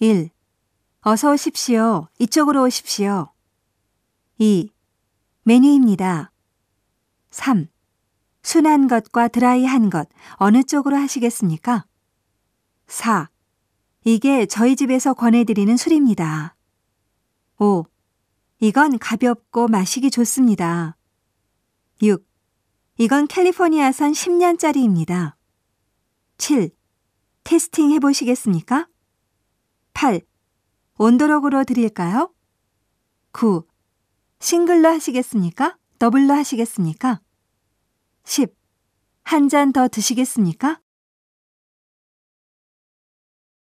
1. 어서 오십시오. 이쪽으로 오십시오. 2. 메뉴입니다. 3. 순한 것과 드라이한 것 어느 쪽으로 하시겠습니까? 4. 이게 저희 집에서 권해드리는 술입니다. 5. 이건 가볍고 마시기 좋습니다. 6. 이건 캘리포니아산 10년짜리입니다. 7. Tasting 해보시겠습니까? 8. On the rock으로 드릴까요? 9. 싱글로 하시겠습니까? 더블로 하시겠습니까? 10. 한 잔 더 드시겠습니까?